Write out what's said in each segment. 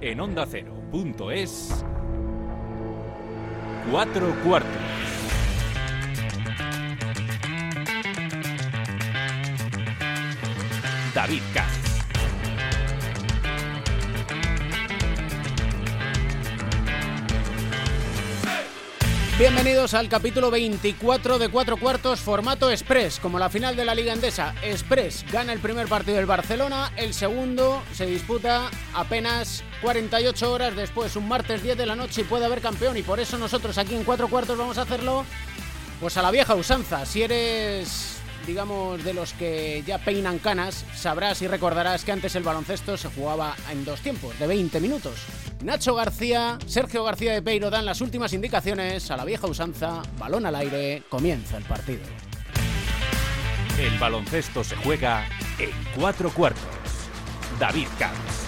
en onda ondacero.es. Cuatro cuartos. David Katz. Bienvenidos al capítulo 24 de Cuatro Cuartos, formato Express, como la final de la Liga Endesa. Express gana el primer partido del Barcelona, el segundo se disputa apenas 48 horas después, un martes 10 de la noche y puede haber campeón. Y por eso nosotros aquí en Cuatro Cuartos vamos a hacerlo pues a la vieja usanza. Si eres digamos, de los que ya peinan canas, sabrás y recordarás que antes el baloncesto se jugaba en dos tiempos, de 20 minutos. Nacho García, Sergio García de Peiro dan las últimas indicaciones a la vieja usanza, balón al aire, comienza el partido. El baloncesto se juega en cuatro cuartos. David Camps.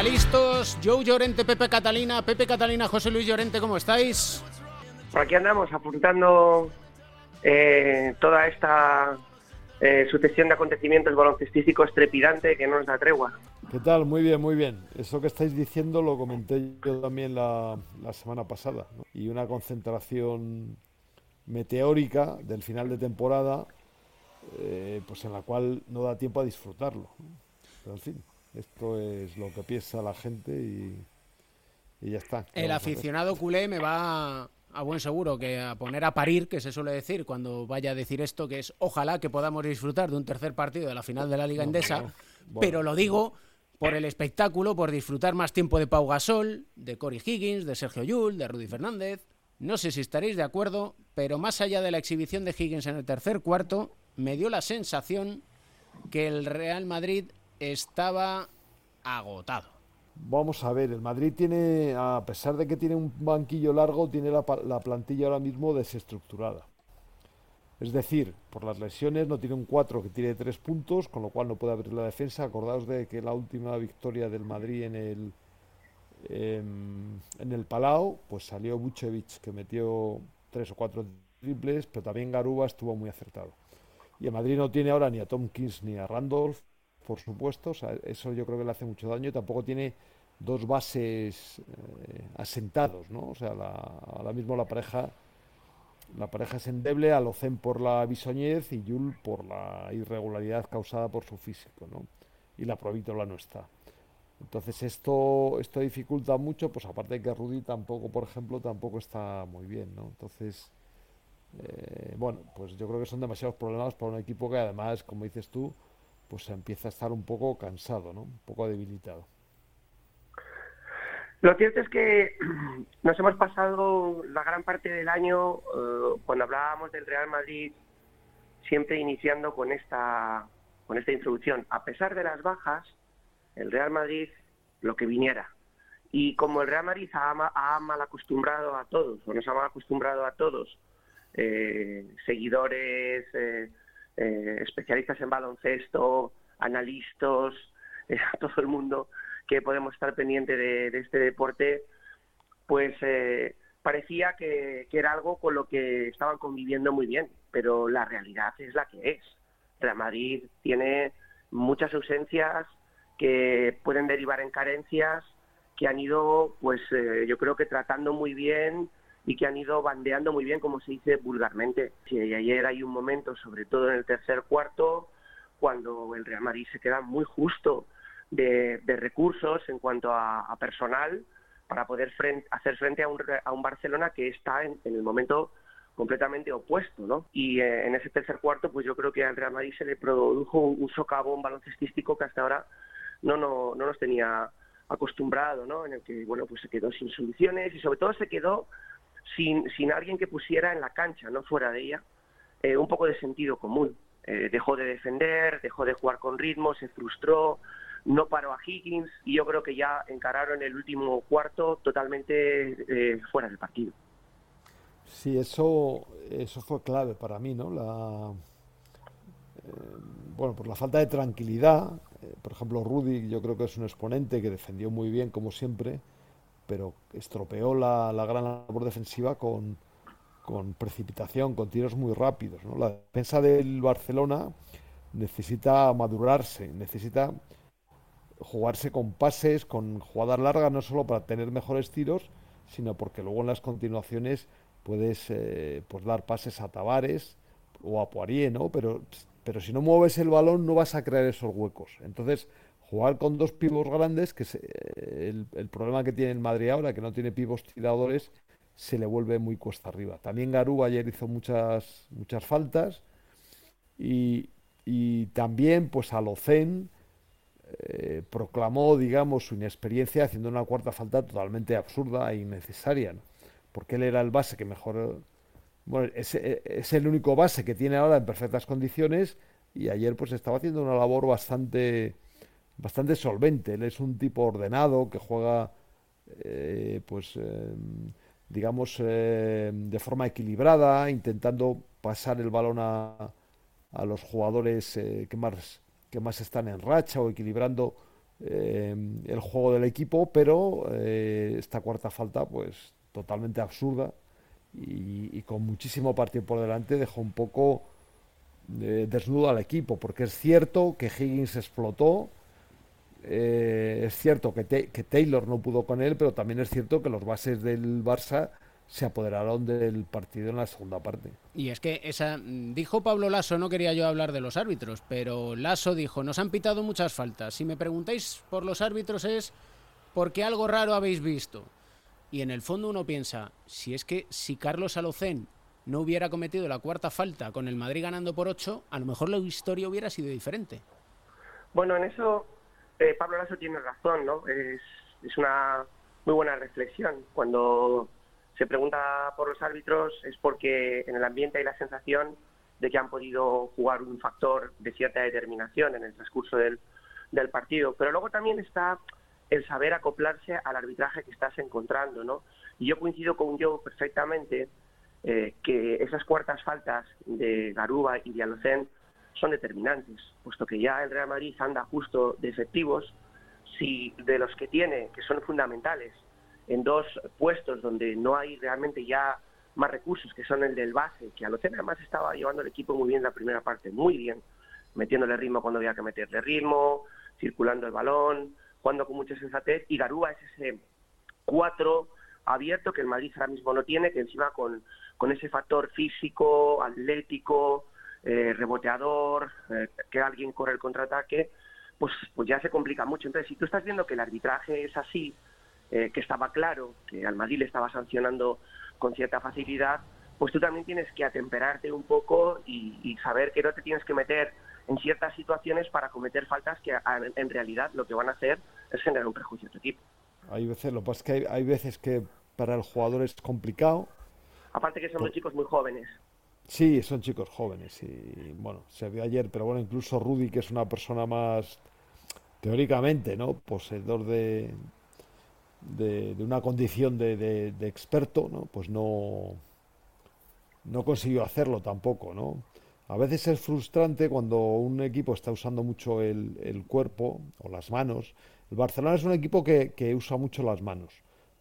Analistas, Joe Llorente, Pepe Catalina, Pepe Catalina, José Luis Llorente, ¿cómo estáis? Por aquí andamos apuntando eh, toda esta eh, sucesión de acontecimientos baloncestísticos trepidante que no nos da tregua. ¿Qué tal? Muy bien, muy bien. Eso que estáis diciendo lo comenté yo también la, semana pasada. Y una concentración meteórica del final de temporada, eh, pues en la cual no da tiempo a disfrutarlo. Pero en fin. Esto es lo que piensa la gente y, ya está. El aficionado culé me va a buen seguro que a poner a parir, que se suele decir cuando vaya a decir esto, que es ojalá que podamos disfrutar de un tercer partido de la final de la Liga Endesa, pero lo digo por el espectáculo, por disfrutar más tiempo de Pau Gasol, de Cory Higgins, de Sergio Yul, de Rudy Fernández. No sé si estaréis de acuerdo, pero más allá de la exhibición de Higgins en el tercer cuarto, me dio la sensación que el Real Madrid estaba agotado. Vamos a ver, el Madrid tiene, a pesar de que tiene un banquillo largo, tiene la, plantilla ahora mismo desestructurada. Es decir, por las lesiones no tiene un 4 que tiene 3 puntos, con lo cual no puede abrir la defensa. Acordaos de que la última victoria del Madrid en el em, en, el Palau, pues salió Buchevich que metió 3 o 4 triples, pero también Garuba estuvo muy acertado. Y el Madrid no tiene ahora ni a Tomkins ni a Randolph, por supuesto, eso yo creo que le hace mucho daño tampoco tiene dos bases eh, asentados, ¿no? O sea, ahora mismo la pareja la pareja es endeble, Alocen por la bisoñez y Yul por la irregularidad causada por su físico, ¿no? Y la provítola no está. Entonces esto esto dificulta mucho, pues aparte de que Rudy tampoco, por ejemplo, tampoco está muy bien, ¿no? Entonces, eh, bueno, pues yo creo que son demasiados problemas para un equipo que además, como dices tú, pues empieza a estar un poco cansado, ¿no? Un poco debilitado. Lo cierto es que nos hemos pasado la gran parte del año, eh, cuando hablábamos del Real Madrid, siempre iniciando con esta, con esta introducción. A pesar de las bajas, el Real Madrid lo que viniera. Y como el Real Madrid ha, mal acostumbrado a todos, o nos ha mal acostumbrado a todos, eh, seguidores, eh, eh, especialistas en baloncesto, analistas, eh, todo el mundo que podemos estar pendiente de, este deporte, pues eh, parecía que, era algo con lo que estaban conviviendo muy bien, pero la realidad es la que es. Real Madrid tiene muchas ausencias que pueden derivar en carencias que han ido, pues yo creo que tratando muy bien y que han ido bandeando muy bien, como se dice vulgarmente. Ayer hay un momento, sobre todo en el tercer cuarto, cuando el Real Madrid se queda muy justo de, recursos en cuanto a, personal para poder hacer frente a un, a un, Barcelona que está en, el momento completamente opuesto, ¿no? Y eh, en ese tercer cuarto, pues yo creo que al Real Madrid se le produjo un, socavón baloncestístico que hasta ahora no, no, no nos tenía acostumbrado, ¿no? En el que, bueno, pues se quedó sin soluciones y sobre todo se quedó sin, sin alguien que pusiera en la cancha, no fuera de ella, eh, un poco de sentido común. Eh, dejó de defender, dejó de jugar con ritmo, se frustró, no paró a Higgins y yo creo que ya encararon el último cuarto totalmente eh, fuera del partido. Sí, eso, eso fue clave para mí, ¿no? La, bueno, por la falta de tranquilidad. por ejemplo, Rudy, yo creo que es un exponente que defendió muy bien, como siempre pero estropeó la, gran labor defensiva con, con precipitación, con tiros muy rápidos. ¿no? La defensa del Barcelona necesita madurarse, necesita jugarse con pases, con jugadas largas, no solo para tener mejores tiros, sino porque luego en las continuaciones puedes eh, pues dar pases a Tavares o a Poirier, ¿no? Pero, pero si no mueves el balón no vas a crear esos huecos. Entonces, jugar con dos pivos grandes, que es el, problema que tiene el Madrid ahora, que no tiene pivos tiradores, se le vuelve muy cuesta arriba. También Garú ayer hizo muchas, muchas faltas y, y también pues Alocén eh, proclamó, digamos, su inexperiencia haciendo una cuarta falta totalmente absurda e innecesaria, porque él era el base que mejor... Bueno, es, es, el único base que tiene ahora en perfectas condiciones y ayer pues estaba haciendo una labor bastante bastante solvente. Él es un tipo ordenado que juega eh, pues em, digamos eh, de forma equilibrada, intentando pasar el balón a, a los jugadores que más que más están en racha o equilibrando eh, el juego del equipo, pero eh, esta cuarta falta, pues totalmente absurda y, con muchísimo partido por delante, dejó un poco eh, desnudo al equipo, porque es cierto que Higgins explotó, es cierto que, que Taylor no pudo con él, pero también es cierto que los bases del Barça se apoderaron del partido en la segunda parte. Y es que esa dijo Pablo Lasso, no quería yo hablar de los árbitros, pero Lasso dijo, nos han pitado muchas faltas. Si me preguntáis por los árbitros es porque algo raro habéis visto. Y en el fondo uno piensa, si es que si Carlos Alocén no hubiera cometido la cuarta falta con el Madrid ganando por ocho, a lo mejor la historia hubiera sido diferente. Bueno, en eso eh, Pablo Lasso tiene razón, ¿no? Es, es una muy buena reflexión. Cuando se pregunta por los árbitros es porque en el ambiente hay la sensación de que han podido jugar un factor de cierta determinación en el transcurso del, partido. Pero luego también está el saber acoplarse al arbitraje que estás encontrando, ¿no? Y yo coincido con yo perfectamente eh, que esas cuartas faltas de Garuba y de Alocén son determinantes, puesto que ya el Real Madrid anda justo de efectivos, si de los que tiene, que son fundamentales, en dos puestos donde no hay realmente ya más recursos, que son el del base, que Alocena además estaba llevando el equipo muy bien la primera parte, muy bien, metiéndole ritmo cuando había que meterle ritmo, circulando el balón, jugando con mucha sensatez, y Garúa es ese cuatro abierto que el Madrid ahora mismo no tiene, que encima con, con ese factor físico, atlético, eh, reboteador, eh, que alguien corre el contraataque, pues, pues ya se complica mucho. Entonces, si tú estás viendo que el arbitraje es así, eh, que estaba claro que al Madrid le estaba sancionando con cierta facilidad, pues tú también tienes que atemperarte un poco y, saber que no te tienes que meter en ciertas situaciones para cometer faltas que en realidad lo que van a hacer es generar un prejuicio a tu equipo. Hay veces, lo que pasa es que hay, veces que para el jugador es complicado. Aparte que son los chicos muy jóvenes. Sí, son chicos jóvenes y bueno, se vio ayer, pero bueno, incluso Rudy, que es una persona más teóricamente, ¿no? Poseedor de, de, una condición de, experto, ¿no? pues no, no consiguió hacerlo tampoco. ¿no? A veces es frustrante cuando un equipo está usando mucho el, cuerpo o las manos. El Barcelona es un equipo que, usa mucho las manos,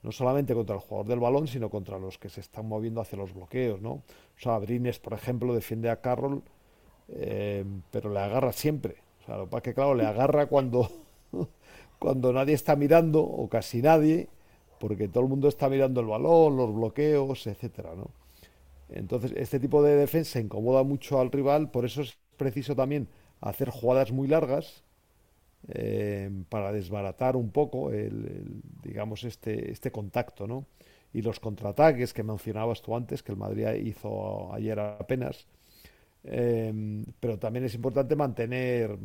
no solamente contra el jugador del balón, sino contra los que se están moviendo hacia los bloqueos. ¿no? O sea, Brines, por ejemplo, defiende a Carroll, eh, pero le agarra siempre. O sea, lo que claro, le agarra cuando cuando nadie está mirando, o casi nadie, porque todo el mundo está mirando el balón, los bloqueos, etcétera, ¿no? Entonces, este tipo de defensa incomoda mucho al rival, por eso es preciso también hacer jugadas muy largas eh, para desbaratar un poco el, digamos este, este contacto, ¿no? Y los contraataques que mencionabas tú antes, que el Madrid hizo ayer apenas, Em, pero también es importante mantener,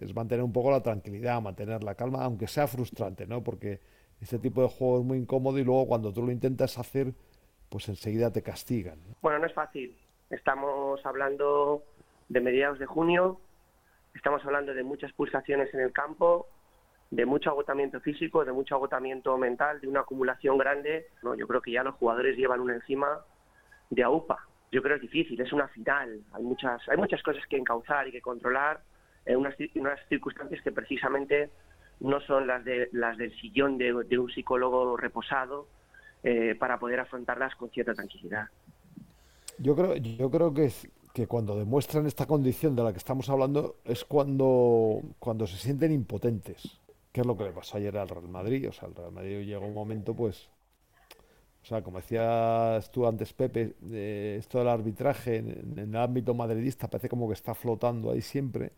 es mantener un poco la tranquilidad, mantener la calma, aunque sea frustrante, ¿no? Porque este tipo de juego es muy incómodo y luego cuando tú lo intentas hacer, pues enseguida te castigan. Bueno, no es fácil. Estamos hablando de mediados de junio, estamos hablando de muchas pulsaciones en el campo, de mucho agotamiento físico, de mucho agotamiento mental, de una acumulación grande. No, yo creo que ya los jugadores llevan una encima de AUPA yo creo que es difícil, es una final, hay muchas, hay muchas cosas que encauzar y que controlar en unas, circunstancias que precisamente no son las, de, las del sillón de, un psicólogo reposado eh, para poder afrontarlas con cierta tranquilidad. Yo creo, yo creo que, es, que cuando demuestran esta condición de la que estamos hablando es cuando, cuando se sienten impotentes. ¿Qué es lo que le pasó ayer al Real Madrid? O sea, el Real Madrid llegó un momento, pues, o sea, como decías tú antes, Pepe, esto del arbitraje en, el ámbito madridista parece como que está flotando ahí siempre,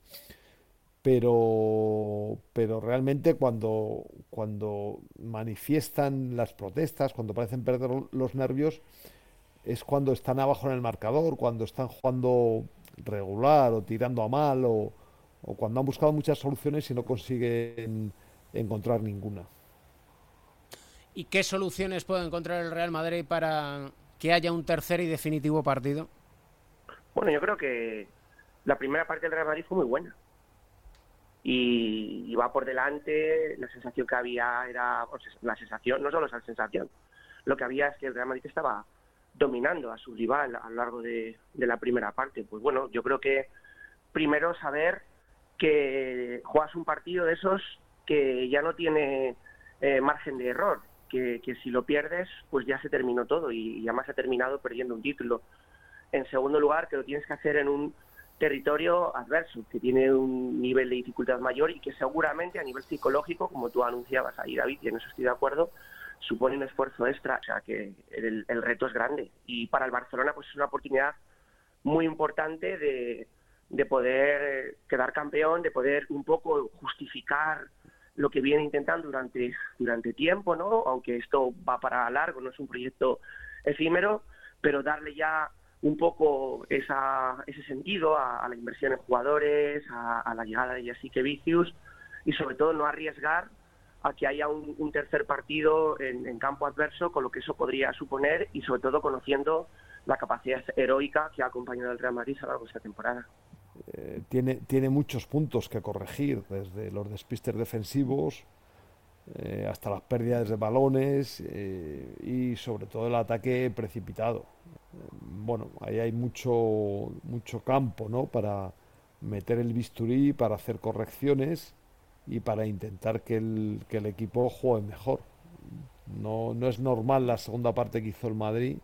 pero, pero realmente cuando, cuando manifiestan las protestas, cuando parecen perder los nervios, es cuando están abajo en el marcador, cuando están jugando regular o tirando a mal o, o cuando han buscado muchas soluciones y no consiguen encontrar ninguna. ¿Y qué soluciones puede encontrar el Real Madrid para que haya un tercer y definitivo partido? Bueno, yo creo que la primera parte del Real Madrid fue muy buena. Y, va por delante, la sensación que había era, la sensación, no solo esa sensación, lo que había es que el Real Madrid estaba dominando a su rival a lo largo de, la primera parte. Pues bueno, yo creo que primero saber que juegas un partido de esos que ya no tiene eh, margen de error, que, si lo pierdes, pues ya se terminó todo y, además ha terminado perdiendo un título. En segundo lugar, que lo tienes que hacer en un territorio adverso, que tiene un nivel de dificultad mayor y que seguramente a nivel psicológico, como tú anunciabas ahí, David, y en eso estoy de acuerdo, supone un esfuerzo extra, o sea que el, reto es grande. Y para el Barcelona, pues es una oportunidad muy importante de, de poder quedar campeón, de poder un poco justificar lo que viene intentando durante, durante tiempo, ¿no? Aunque esto va para largo, no es un proyecto efímero, pero darle ya un poco esa, ese sentido a, la inversión en jugadores, a, la llegada de Jessica Vicius y sobre todo no arriesgar a que haya un, tercer partido en, en, campo adverso, con lo que eso podría suponer y sobre todo conociendo la capacidad heroica que ha acompañado al Real Madrid a lo largo de esta temporada. Eh, tiene, tiene muchos puntos que corregir, desde los despistes defensivos eh, hasta las pérdidas de balones eh, y sobre todo el ataque precipitado. bueno, ahí hay mucho, mucho campo ¿no? para meter el bisturí, para hacer correcciones y para intentar que el, que el equipo juegue mejor. No, no es normal la segunda parte que hizo el Madrid.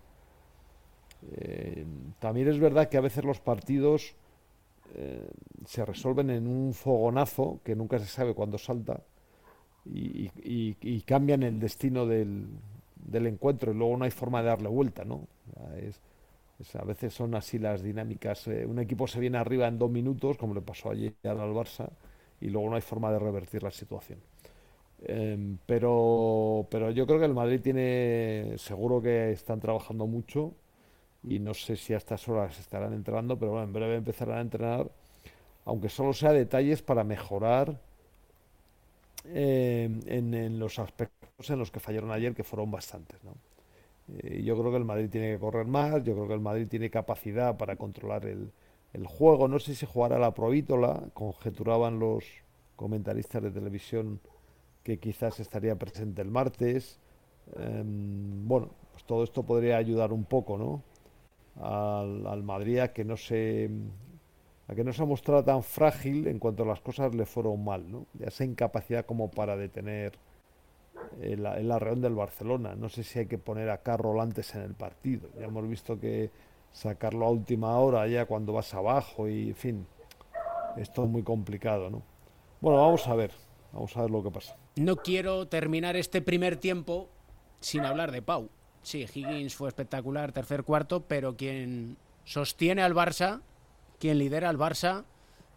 también es verdad que a veces los partidos eh, se resuelven en un fogonazo que nunca se sabe cuándo salta y, cambian el destino del, encuentro y luego no hay forma de darle vuelta, ¿no? a veces son así las dinámicas. Eh, un equipo se viene arriba en dos minutos, como le pasó ayer al Barça, y luego no hay forma de revertir la situación. Em, pero, pero yo creo que el Madrid tiene, seguro que están trabajando mucho y no sé si a estas horas estarán entrenando, pero bueno, en breve empezarán a entrenar, aunque solo sea detalles para mejorar eh, en, los aspectos en los que fallaron ayer, que fueron bastantes. ¿no? Eh, yo creo que el Madrid tiene que correr más, yo creo que el Madrid tiene capacidad para controlar el, el juego. No sé si jugará la provítola, conjeturaban los comentaristas de televisión que quizás estaría presente el martes. Em, bueno, pues todo esto podría ayudar un poco, ¿no? al, al Madrid a que no se a que no se ha tan frágil en cuanto las cosas le fueron mal, ¿no? Ya esa incapacidad como para detener el, el arreón del Barcelona. No sé si hay que poner a Carroll antes en el partido. Ya hemos visto que sacarlo a última hora ya cuando vas abajo y en fin, esto es muy complicado, ¿no? Bueno, vamos a ver, vamos a ver lo que pasa. No quiero terminar este primer tiempo sin hablar de Pau. Sí, Higgins fue espectacular, tercer cuarto, pero quien sostiene al Barça, quien lidera al Barça,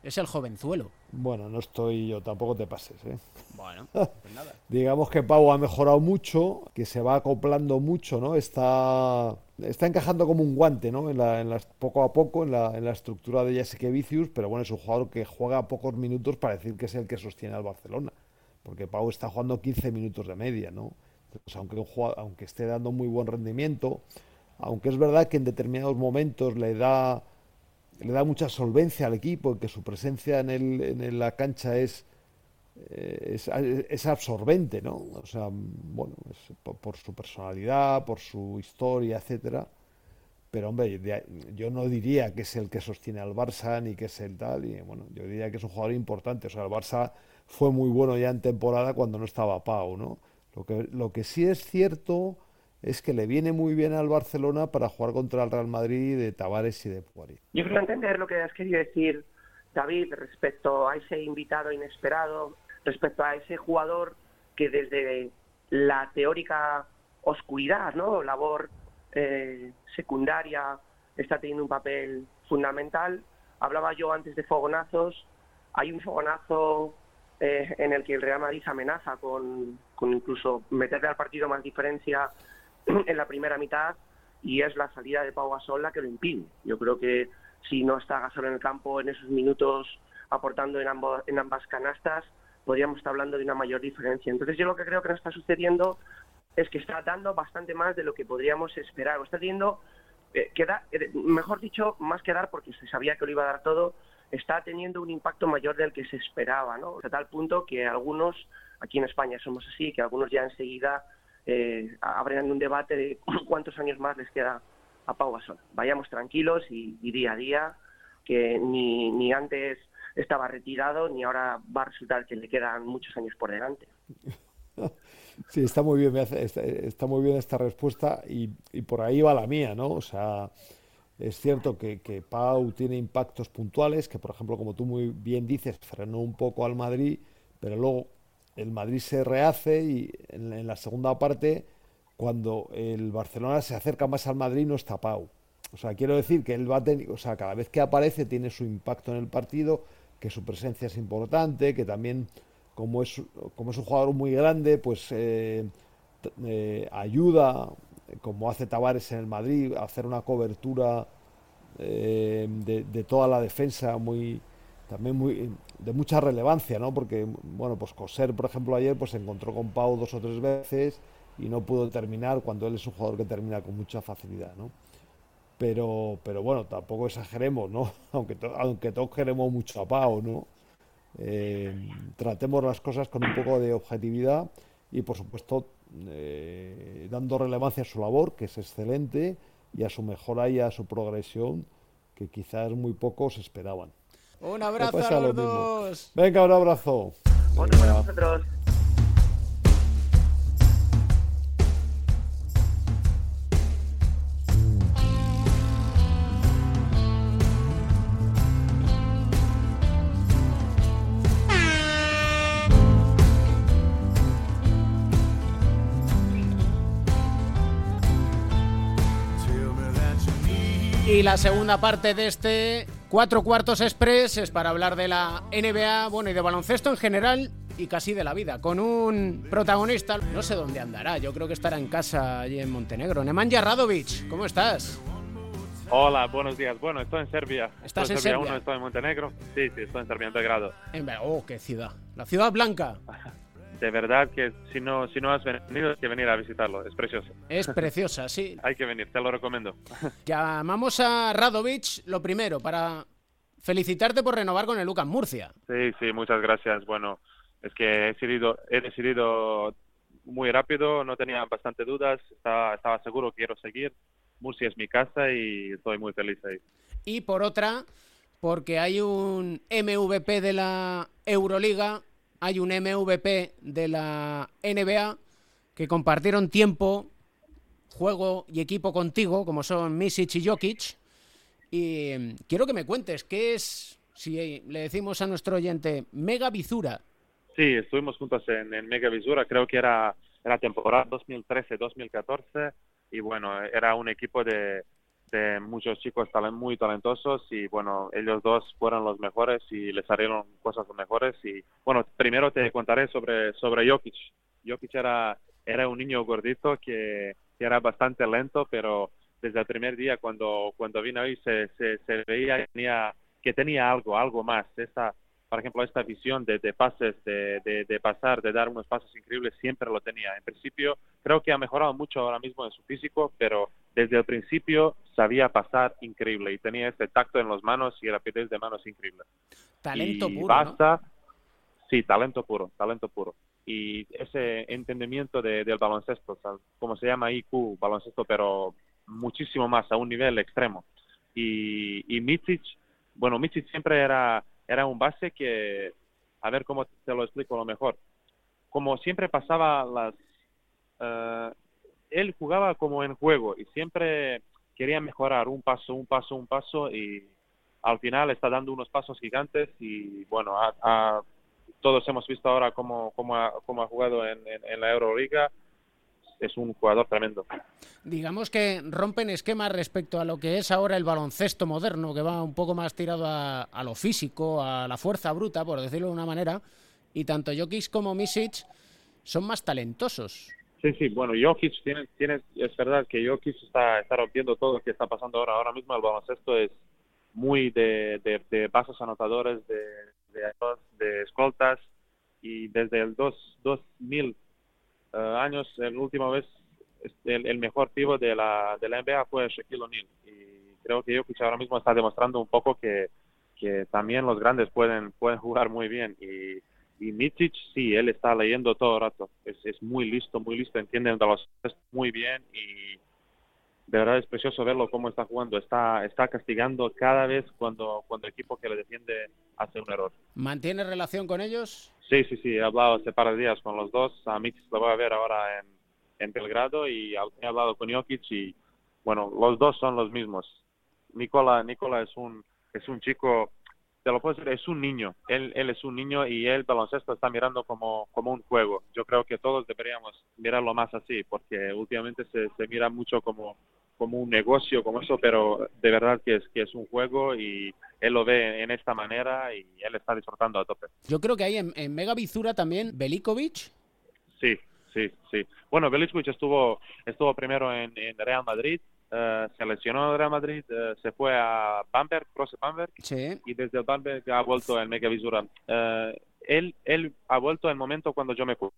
es el jovenzuelo. Bueno, no estoy yo, tampoco te pases. ¿eh? Bueno, pues nada. Digamos que Pau ha mejorado mucho, que se va acoplando mucho, ¿no? Está, está encajando como un guante, ¿no? En la, poco a poco en la, en la estructura de Jessica Vicius, pero bueno, es un jugador que juega pocos minutos para decir que es el que sostiene al Barcelona, porque Pau está jugando 15 minutos de media, ¿no? Pues aunque, aunque esté dando muy buen rendimiento, aunque es verdad que en determinados momentos le da, le da mucha solvencia al equipo, que su presencia en, el, en la cancha es, eh, es, absorbente, ¿no? O sea, bueno, por, su personalidad, por su historia, etcétera. Pero hombre, yo no diría que es el que sostiene al Barça ni que es el tal. Y bueno, yo diría que es un jugador importante. O sea, el Barça fue muy bueno ya en temporada cuando no estaba Pau, ¿no? Lo que, lo que sí es cierto es que le viene muy bien al Barcelona para jugar contra el Real Madrid de Tavares y de Poirier. Yo quiero entender lo que has querido decir, David, respecto a ese invitado inesperado, respecto a ese jugador que desde la teórica oscuridad, ¿no? labor eh, secundaria, está teniendo un papel fundamental. Hablaba yo antes de fogonazos. Hay un fogonazo eh, en el que el Real Madrid amenaza con, con incluso meterle al partido más diferencia en la primera mitad y es la salida de Pau Gasol la que lo impide. Yo creo que si no está Gasol en el campo en esos minutos aportando en, ambos, en ambas canastas, podríamos estar hablando de una mayor diferencia. Entonces yo lo que creo que nos está sucediendo es que está dando bastante más de lo que podríamos esperar. O está teniendo, eh, eh, mejor dicho, más que dar porque se sabía que lo iba a dar todo, está teniendo un impacto mayor del que se esperaba, ¿no? A tal punto que algunos, aquí en España somos así, que algunos ya enseguida eh, un debate de cuántos años más les queda a Pau Gasol. Vayamos tranquilos y, día a día, que ni, antes estaba retirado ni ahora va a resultar que le quedan muchos años por delante. Sí, está muy bien, está, muy bien esta respuesta y, por ahí va la mía, ¿no? O sea, es cierto que, que, Pau tiene impactos puntuales, que por ejemplo, como tú muy bien dices, frenó un poco al Madrid, pero luego el Madrid se rehace y en, la segunda parte, cuando el Barcelona se acerca más al Madrid, no está Pau. O sea, quiero decir que él va a tener, o sea, cada vez que aparece tiene su impacto en el partido, que su presencia es importante, que también como es, como es un jugador muy grande, pues eh, eh, ayuda, como hace Tavares en el Madrid, a hacer una cobertura eh, de, toda la defensa muy también muy de mucha relevancia, ¿no? Porque bueno, pues Coser, por ejemplo, ayer pues se encontró con Pau dos o tres veces y no pudo terminar cuando él es un jugador que termina con mucha facilidad, ¿no? Pero, pero bueno, tampoco exageremos, ¿no? Aunque, aunque todos queremos mucho a Pau, ¿no? Eh, tratemos las cosas con un poco de objetividad y, por supuesto, eh, dando relevancia a su labor, que es excelente, y a su mejora y a su progresión, que quizás muy pocos esperaban. Un abrazo a los dos. Venga, un abrazo. Y la segunda parte de este cuatro cuartos express es para hablar de la NBA, bueno, y de baloncesto en general y casi de la vida, con un protagonista, no sé dónde andará, yo creo que estará en casa allí en Montenegro. Nemanja Radovic, ¿cómo estás? Hola, buenos días. Bueno, estoy en Serbia. ¿Estás en Serbia? Uno, estoy en Montenegro. Sí, sí, estoy en Serbia, en Belgrado. Oh, qué ciudad. La ciudad blanca. de verdad que si no, si no has venido, hay que venir a visitarlo. Es precioso. Es preciosa, sí. hay que venir, te lo recomiendo. Llamamos a Radovic, lo primero, para felicitarte por renovar con el Lucas Murcia. Sí, sí, muchas gracias. Bueno, es que he decidido, he decidido muy rápido, no tenía bastante dudas, estaba, estaba seguro que quiero seguir. Murcia es mi casa y estoy muy feliz ahí. Y por otra, porque hay un MVP de la Euroliga hay un MVP de la NBA que compartieron tiempo, juego y equipo contigo, como son Misic y Jokic. Y mm, quiero que me cuentes, ¿qué es, si le decimos a nuestro oyente, Mega Vizura? Sí, estuvimos juntos en, en Mega creo que era, era temporada 2013-2014 y bueno, era un equipo de, de muchos chicos muy talentosos y bueno, ellos dos fueron los mejores y les salieron cosas mejores y bueno, primero te contaré sobre, sobre Jokic. Jokic era, era un niño gordito que, era bastante lento, pero desde el primer día cuando, cuando vino ahí se, se, veía que tenía, que tenía algo, algo más. Esta, por ejemplo, esta visión de, de pases, de, de, pasar, de dar unos pasos increíbles, siempre lo tenía. En principio, creo que ha mejorado mucho ahora mismo en su físico, pero desde el principio sabía pasar increíble y tenía este tacto en las manos y rapidez de manos increíble. Talento y puro. Basta, Sí, talento puro, talento puro. Y ese entendimiento de, del baloncesto, como se llama IQ, baloncesto, pero muchísimo más, a un nivel extremo. Y, y Mitic, bueno, Mitic siempre era era un base que, a ver cómo te lo explico lo mejor. Como siempre pasaba las... eh, él jugaba como en juego y siempre quería mejorar un paso, un paso, un paso y al final está dando unos pasos gigantes y bueno, todos hemos visto ahora cómo, cómo, ha, cómo ha jugado en la Euroliga. Es un jugador tremendo. Digamos que rompen esquemas respecto a lo que es ahora el baloncesto moderno, que va un poco más tirado a, a lo físico, a la fuerza bruta, por decirlo de una manera, y tanto Jokic como Misic son más talentosos. Sí, sí, bueno, Jokic tiene, tiene, es verdad que Jokic está, está rompiendo todo lo que está pasando ahora. Ahora mismo el baloncesto es muy de, de, pasos anotadores, de, de, de escoltas, y desde el dos, 2000 eh, años, el último vez, el, el mejor pivo de la, de la NBA fue Shaquille O'Neal. Y creo que Jokic ahora mismo está demostrando un poco que, que también los grandes pueden, pueden jugar muy bien. Y, y Mitic, sí, él está leyendo todo el rato. Es, es muy listo, muy listo, entiende baloncesto muy bien y de verdad es precioso verlo cómo está jugando. Está, está castigando cada vez cuando, cuando el equipo que le defiende hace un error. ¿Mantiene relación con ellos? Sí, sí, sí, he hablado hace par de días con los dos. A Mitic lo voy a ver ahora en, en Belgrado y he hablado con Jokic y bueno, los dos son los mismos. Nicola, Nicola es un, es un chico te lo puedo decir, es un niño. Él, él es un niño y él baloncesto está mirando como, como un juego. Yo creo que todos deberíamos mirarlo más así, porque últimamente se, se mira mucho como, como un negocio, como eso, pero de verdad que es, que es un juego y él lo ve en esta manera y él está disfrutando a tope. Yo creo que ahí en, en Mega Bizura también Belikovic. Sí, sí, sí. Bueno, Belikovic estuvo, estuvo primero en, en Real Madrid, Uh, se lesionó en Real Madrid, uh, se fue a Bamberg, Cross Bamberg, sí. y desde el Bamberg ha vuelto al Mega Visura. Uh, él, él ha vuelto el momento cuando yo me fui.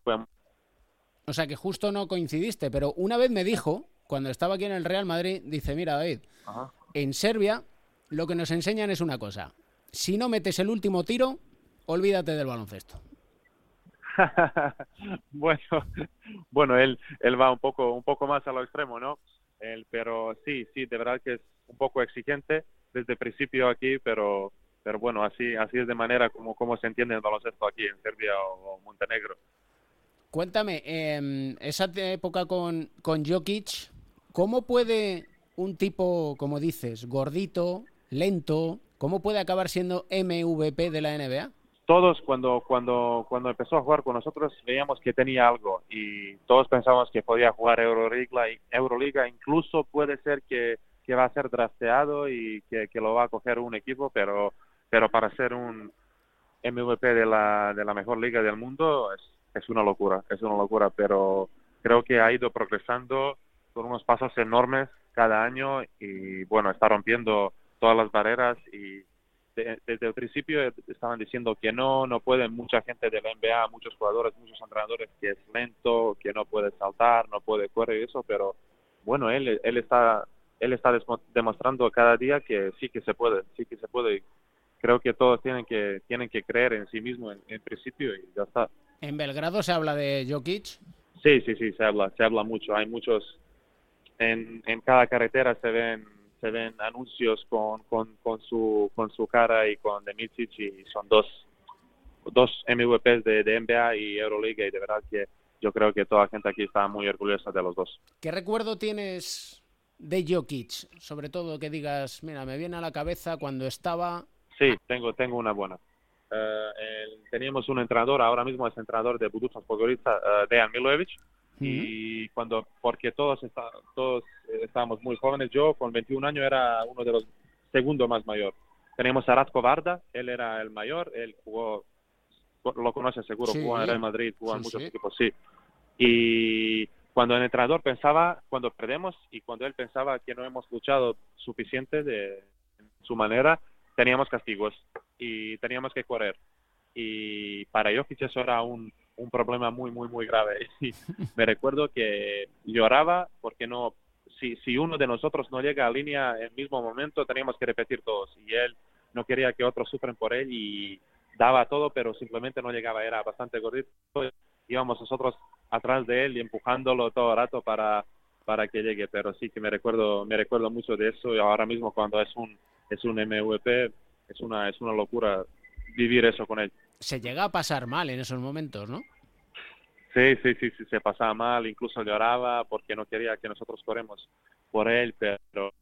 O sea que justo no coincidiste, pero una vez me dijo, cuando estaba aquí en el Real Madrid, dice, mira David, Ajá. en Serbia lo que nos enseñan es una cosa, si no metes el último tiro, olvídate del baloncesto. bueno, bueno, él, él va un poco, un poco más a lo extremo, ¿no? Pero sí, sí, de verdad que es un poco exigente desde el principio aquí, pero, pero bueno, así, así es de manera como, como se entiende el baloncesto aquí en Serbia o, Montenegro. Cuéntame, eh, esa época con, con Jokic, ¿cómo puede un tipo, como dices, gordito, lento, cómo puede acabar siendo MVP de la NBA? Todos cuando cuando cuando empezó a jugar con nosotros veíamos que tenía algo y todos pensábamos que podía jugar Euroliga Euroliga. Incluso puede ser que, que va a ser drafteado y que, que, lo va a coger un equipo pero pero para ser un MVP de la de la mejor liga del mundo es, es una locura es una locura. Pero creo que ha ido progresando con unos pasos enormes cada año y bueno está rompiendo todas las barreras y desde el principio estaban diciendo que no, no pueden mucha gente de la NBA, muchos jugadores, muchos entrenadores que es lento, que no puede saltar, no puede correr y eso, pero bueno, él, él está él está demostrando cada día que sí que se puede, sí que se puede. Creo que todos tienen que tienen que creer en sí mismos en, en principio y ya está. ¿En Belgrado se habla de Jokic? Sí, sí, sí, se habla, se habla mucho. Hay muchos en, en cada carretera se ven se ven anuncios con, con, con, su, con su cara y con Demicic y son dos, dos MVPs de, de NBA y Euroliga y de verdad que yo creo que toda la gente aquí está muy orgullosa de los dos. ¿Qué recuerdo tienes de Jokic? Sobre todo que digas, mira, me viene a la cabeza cuando estaba... Sí, tengo, tengo una buena. Uh, el, teníamos un entrenador, ahora mismo es entrenador de Budućnost Podgorica, uh, Dejan Milojevic. Y cuando porque todos está, todos estábamos muy jóvenes yo con 21 años era uno de los segundo más mayor teníamos a Ratko Varda él era el mayor él jugó lo conoces seguro sí. jugó en Real Madrid jugó sí, en muchos sí. equipos sí y cuando el entrenador pensaba cuando perdemos y cuando él pensaba que no hemos luchado suficiente de su manera teníamos castigos y teníamos que correr y para Jokic eso era un un problema muy, muy, muy grave. Y me recuerdo que lloraba porque no, si, si uno de nosotros no llega a línea en el mismo momento, teníamos que repetir todos. Y él no quería que otros sufren por él y daba todo, pero simplemente no llegaba. Era bastante gordito. Íbamos nosotros atrás de él y empujándolo todo el rato para, para que llegue. Pero sí que me recuerdo, me recuerdo mucho de eso. Y ahora mismo cuando es un, es un MVP, es una, es una locura vivir eso con él. Se llega a pasar mal en esos momentos, ¿no? Sí, sí, sí, sí, se pasaba mal, incluso lloraba porque no quería que nosotros corremos por él, pero,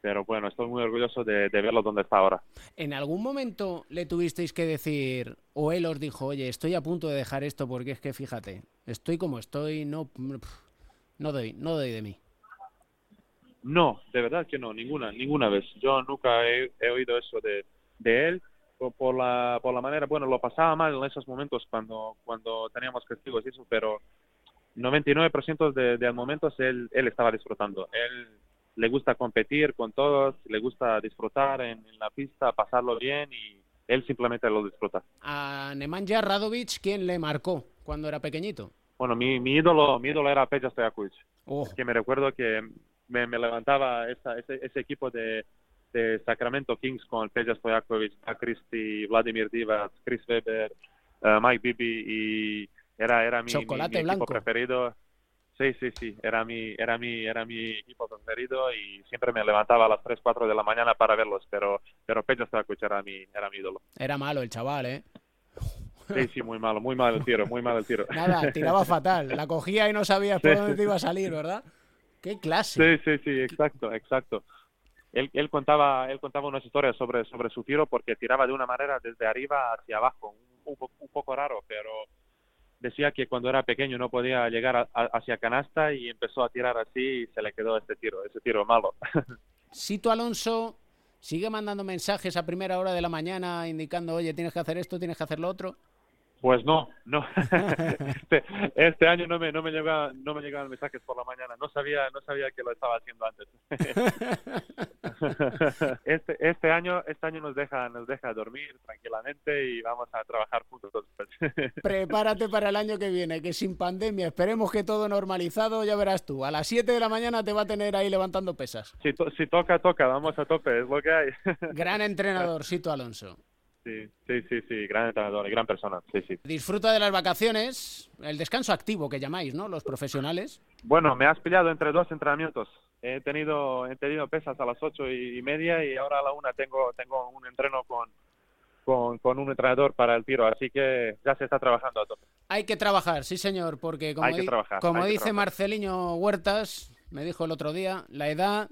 pero bueno, estoy muy orgulloso de, de verlo donde está ahora. ¿En algún momento le tuvisteis que decir, o él os dijo, oye, estoy a punto de dejar esto porque es que fíjate, estoy como estoy, no, no doy, no doy de mí? No, de verdad que no, ninguna, ninguna vez. Yo nunca he, he oído eso de, de él por la, por la manera, bueno, lo pasaba mal en esos momentos cuando, cuando teníamos castigos y eso, pero 99% de, de momentos él, él estaba disfrutando. Él le gusta competir con todos, le gusta disfrutar en, en la pista, pasarlo bien y él simplemente lo disfruta. A Nemanja Radovic, ¿quién le marcó cuando era pequeñito? Bueno, mi, mi ídolo, mi ídolo era Peja Stojakovic. Oh. Que me recuerdo que me, me levantaba esa, ese, ese equipo de, de Sacramento Kings con Peja Stojakovic, Christie, Vladimir Divac, Chris Weber, uh, Mike Bibi y era era mi, mi, blanco. equipo preferido. Sí, sí, sí, era mi era mi era mi equipo preferido y siempre me levantaba a las 3, 4 de la mañana para verlos, pero pero Peja Stojakovic era mi era mi ídolo. Era malo el chaval, ¿eh? Sí, sí, muy malo, muy mal el tiro, muy mal el tiro. Nada, tiraba fatal. La cogía y no sabías por Sí. dónde te iba a salir, ¿verdad? ¡Qué clase! Sí, sí, sí, exacto, exacto. Él, contaba, él contaba unas historias sobre, sobre su tiro porque tiraba de una manera desde arriba hacia abajo, un, un po- un poco raro, pero decía que cuando era pequeño no podía llegar hacia canasta y empezó a tirar así y se le quedó este tiro, ese tiro malo. Sito Alonso sigue mandando mensajes a primera hora de la mañana indicando, oye, tienes que hacer esto, tienes que hacer lo otro. Pues no, no. Este, este año no me no me llega, no me llegaban mensajes por la mañana. No sabía no sabía que lo estaba haciendo antes. Este este año este año nos deja nos deja dormir tranquilamente y vamos a trabajar juntos. Prepárate para el año que viene, que sin pandemia, esperemos que todo normalizado, ya verás tú. A las 7 de la mañana te va a tener ahí levantando pesas. Si, to- si toca toca, vamos a tope, es lo que hay. Gran entrenador, Sito Alonso. Sí, sí, sí, sí, gran entrenador y gran persona. Sí, sí. Disfruta de las vacaciones, el descanso activo que llamáis, ¿no? Los profesionales. Bueno, me has pillado entre dos entrenamientos. He tenido, he tenido pesas a las ocho y media y ahora a la una tengo, tengo un entreno con, con, con un entrenador para el tiro, así que ya se está trabajando a tope. Hay que trabajar, sí señor, porque como, Hay que di- trabajar, como hay dice. Marceliño Huertas, me dijo el otro día, la edad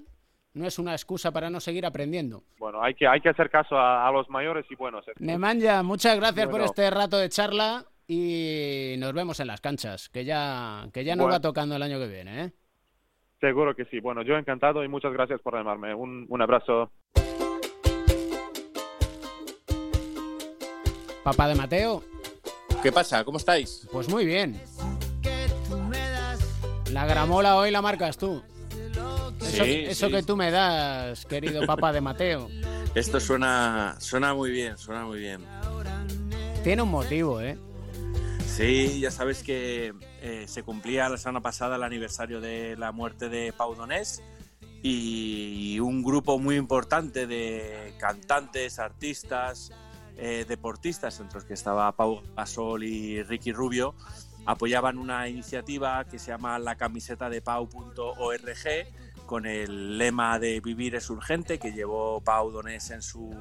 no es una excusa para no seguir aprendiendo. Bueno, hay que, hay que hacer caso a, a los mayores y buenos. Nemanja, muchas gracias por este rato de charla y nos vemos en las canchas, que ya, que ya nos Bueno. va tocando el año que viene, ¿eh? Seguro que sí. Bueno, yo encantado y muchas gracias por llamarme. Un, un abrazo. Papá de Mateo, ¿Qué pasa? ¿Cómo estáis? pues muy bien. La gramola hoy la marcas tú. Eso, Sí, eso sí. que tú me das, querido papá de Mateo. Esto suena, suena muy bien, suena muy bien. Tiene un motivo, ¿eh? Sí, ya sabes que eh, se cumplía la semana pasada el aniversario de la muerte de Pau Donés y un grupo muy importante de cantantes, artistas, eh, deportistas, entre los que estaba Pau Gasol y Ricky Rubio, apoyaban una iniciativa que se llama la camiseta de pau.org con el lema de vivir es urgente que llevó Pau Donés en su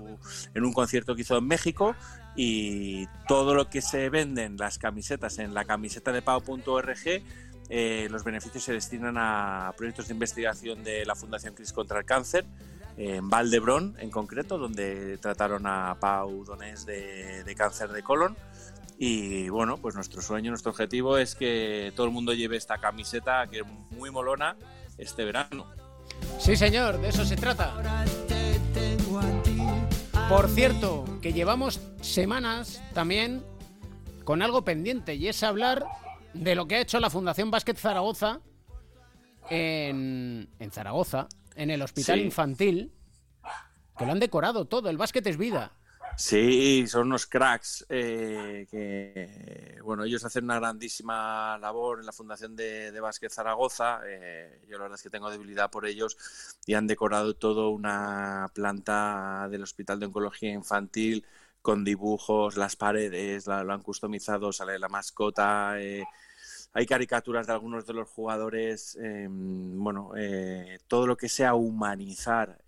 en un concierto que hizo en México. Y todo lo que se venden las camisetas en la camiseta de pau.org eh, los beneficios se destinan a proyectos de investigación de la Fundación Cris contra el Cáncer en Valdebrón en concreto donde trataron a Pau Donés de, de cáncer de colon y bueno, pues nuestro sueño, nuestro objetivo es que todo el mundo lleve esta camiseta que es muy molona este verano. Sí, señor, de eso se trata. Por cierto, que llevamos semanas también con algo pendiente y es hablar de lo que ha hecho la Fundación Básquet Zaragoza en, en Zaragoza, en el Hospital Sí. Infantil, que lo han decorado todo, el básquet es vida. Sí, son unos cracks eh, que, bueno, ellos hacen una grandísima labor en la Fundación de, de Básquet Zaragoza. eh, yo la verdad es que tengo debilidad por ellos y han decorado todo una planta del Hospital de Oncología Infantil con dibujos, las paredes, lo han customizado, sale la mascota. eh, hay caricaturas de algunos de los jugadores, eh, bueno, eh, todo lo que sea humanizar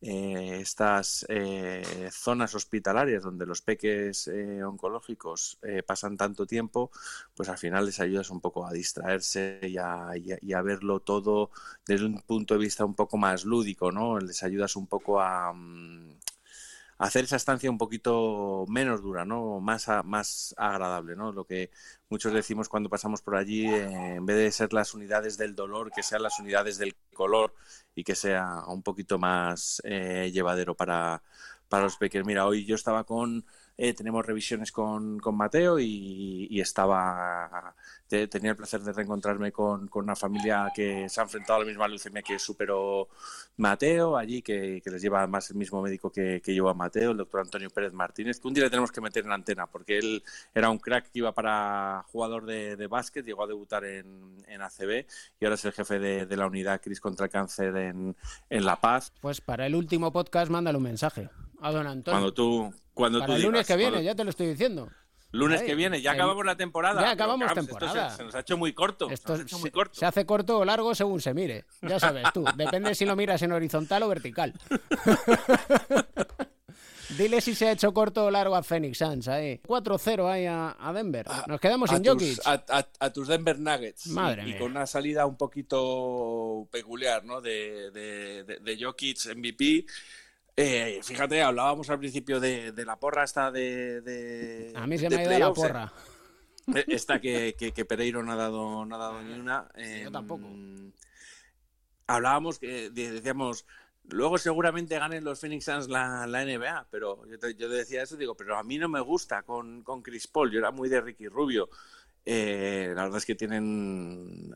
eh, estas eh, zonas hospitalarias donde los peques eh, oncológicos pasan tanto tiempo, pues al final les ayudas un poco a distraerse y a, a, verlo todo desde un punto de vista un poco más lúdico, ¿no? Les ayudas un poco a, mm, hacer esa estancia un poquito menos dura, ¿no? Más, más agradable, ¿no? Lo que muchos decimos cuando pasamos por allí, en vez de ser las unidades del dolor, que sean las unidades del color y que sea un poquito más eh, llevadero para, para los pequeños. Mira, hoy yo estaba con eh, tenemos revisiones con, con Mateo y, estaba tenía el placer de reencontrarme con, con, una familia que se ha enfrentado a la misma leucemia que superó Mateo allí, que, que les lleva más el mismo médico que, que lleva Mateo, el doctor Antonio Pérez Martínez, que un día le tenemos que meter en la antena, porque él era un crack que iba para jugador de, de básquet, llegó a debutar en, en ACB y ahora es el jefe de, de la unidad Cris contra el cáncer en, en La Paz. Pues para el último podcast mándale un mensaje a don Antonio. Cuando tú, cuando Para el lunes que viene, ya te lo estoy diciendo. Lunes que viene, ya acabamos la temporada. Ya acabamos temporada. se, nos ha hecho muy corto. Esto se, muy corto. se, hace corto o largo según se mire. Ya sabes tú. Depende si lo miras en horizontal o vertical. Dile si se ha hecho corto o largo a Phoenix Suns. 4-0 ahí a, Denver. Nos quedamos sin Jokic. A, tus Denver Nuggets. Madre y, con una salida un poquito peculiar, ¿no? De, de, de, de Jokic MVP eh, fíjate, hablábamos al principio de, la porra esta de, A mí se me ha ido la porra. Eh, esta que, que, Pereiro no ha dado, no ha dado ni una. Yo tampoco. Em, hablábamos que decíamos, luego seguramente ganen los Phoenix Suns la, la NBA, pero yo, te, yo decía eso, digo, pero a mí no me gusta con, con Chris Paul, yo era muy de Ricky Rubio. Eh, la verdad es que tienen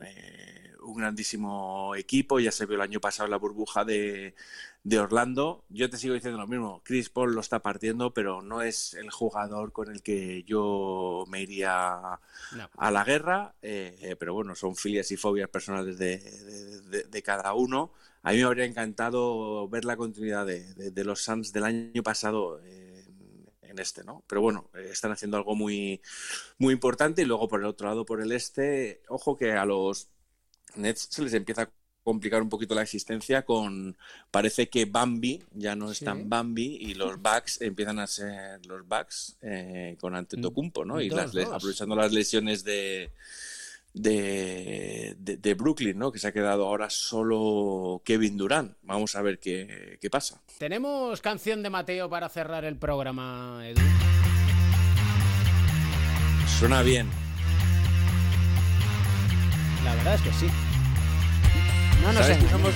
un grandísimo equipo, ya se vio el año pasado la burbuja de, de Orlando. Yo te sigo diciendo lo mismo, Chris Paul lo está partiendo, pero no es el jugador con el que yo me iría a la guerra, eh, pero bueno, son filias y fobias personales de, cada uno. A mí me habría encantado ver la continuidad de, los Suns del año pasado. en este, ¿no? Pero bueno, están haciendo algo muy, muy importante y luego por el otro lado, por el este, ojo que a los Nets se les empieza a complicar un poquito la existencia con parece que Bambi ya no es tan Bambi y los Bucks empiezan a ser los Bucks eh, con Antetokounmpo, ¿no? Y las, aprovechando las lesiones de, de, de, Brooklyn, ¿no? Que se ha quedado ahora solo Kevin Durant. Vamos a ver qué, qué pasa. Tenemos canción de Mateo para cerrar el programa, Edu. Suena bien. La verdad es que sí. No, no sé. Somos,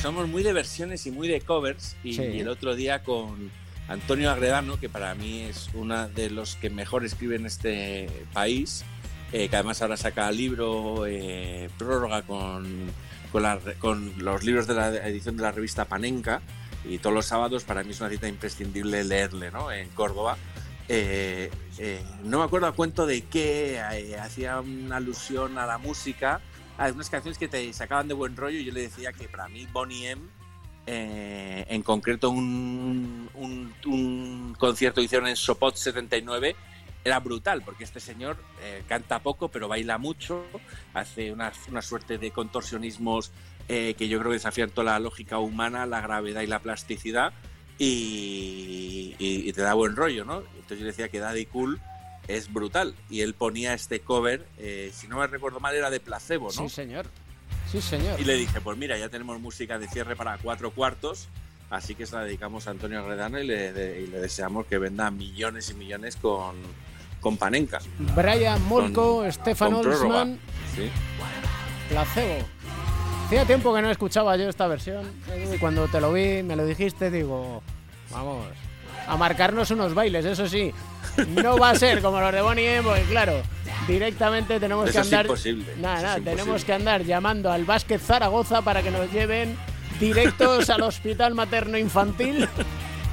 somos, muy de versiones y muy de covers. Y, el otro día con Antonio Agredano, que para mí es uno de los que mejor escribe en este país, eh, que además ahora saca libro, eh, prórroga con, con, los libros de la edición de la revista Panenka. Y todos los sábados para mí es una cita imprescindible leerle ¿no? en Córdoba. Eh, no me acuerdo a cuento de qué, hacía una alusión a la música hay unas canciones que te sacaban de buen rollo. y Yo le decía que para mí Bonnie M, eh, en concreto un, concierto que hicieron en Sopot 79, era brutal, porque este señor eh, canta poco, pero baila mucho, hace una, una suerte de contorsionismos eh, que yo creo que desafían toda la lógica humana, la gravedad y la plasticidad, y, y, te da buen rollo, ¿no? Entonces yo decía que Daddy Cool es brutal. Y él ponía este cover, eh, si no me recuerdo mal, era de placebo, ¿no? Sí, señor. Sí, señor. Y le dije, pues mira, ya tenemos música de cierre para cuatro cuartos, así que se la dedicamos a Antonio Redano y le, deseamos que venda millones y millones con, con Panenka. Brian Molko, Stefan Olsman. Sí. Placebo. Hacía tiempo que no escuchaba yo esta versión. Y cuando te lo vi, me lo dijiste, digo, vamos, a marcarnos unos bailes, eso sí. No va a ser como los de Bonnie M, porque claro, directamente tenemos que andar. Nada, nada, tenemos que andar llamando al Básquet Zaragoza para que nos lleven directos al hospital materno infantil,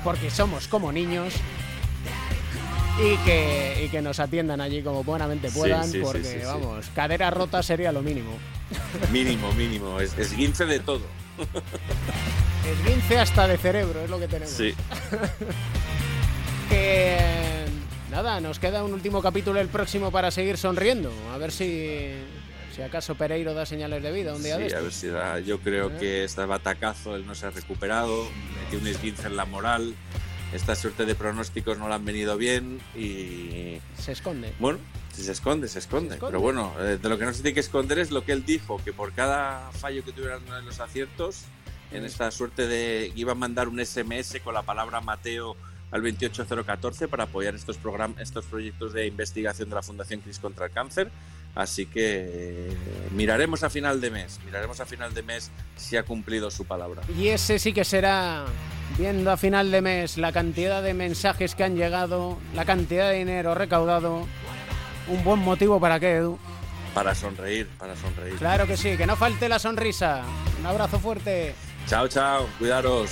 porque somos como niños. Y que, y que nos atiendan allí como buenamente puedan, porque vamos, cadera rota sería lo mínimo. Mínimo, mínimo, es, es guince de todo. Esguince hasta de cerebro, es lo que tenemos. Sí. que nada, nos queda un último capítulo el próximo para seguir sonriendo. A ver si, Si acaso Pereiro da señales de vida un día sí, de a ver si da. Yo creo ¿Eh? que este batacazo él no se ha recuperado, metió un esguince en la moral. Esta suerte de pronósticos no le han venido bien y Se esconde. bueno, se esconde, se esconde. Se esconde. Pero bueno, eh, de lo que no se tiene que esconder es lo que él dijo, que por cada fallo que tuvieran en los aciertos, en Sí. esta suerte de iba a mandar un SMS con la palabra Mateo al 28014 para apoyar estos programas, estos proyectos de investigación de la Fundación Cris contra el Cáncer. Así que eh, miraremos a final de mes, miraremos a final de mes si ha cumplido su palabra. Y ese sí que será, viendo a final de mes la cantidad de mensajes que han llegado, la cantidad de dinero recaudado, un buen motivo para que, Edu. Para sonreír, para sonreír. Claro que sí, que no falte la sonrisa. Un abrazo fuerte. Chao, chao, cuidaros.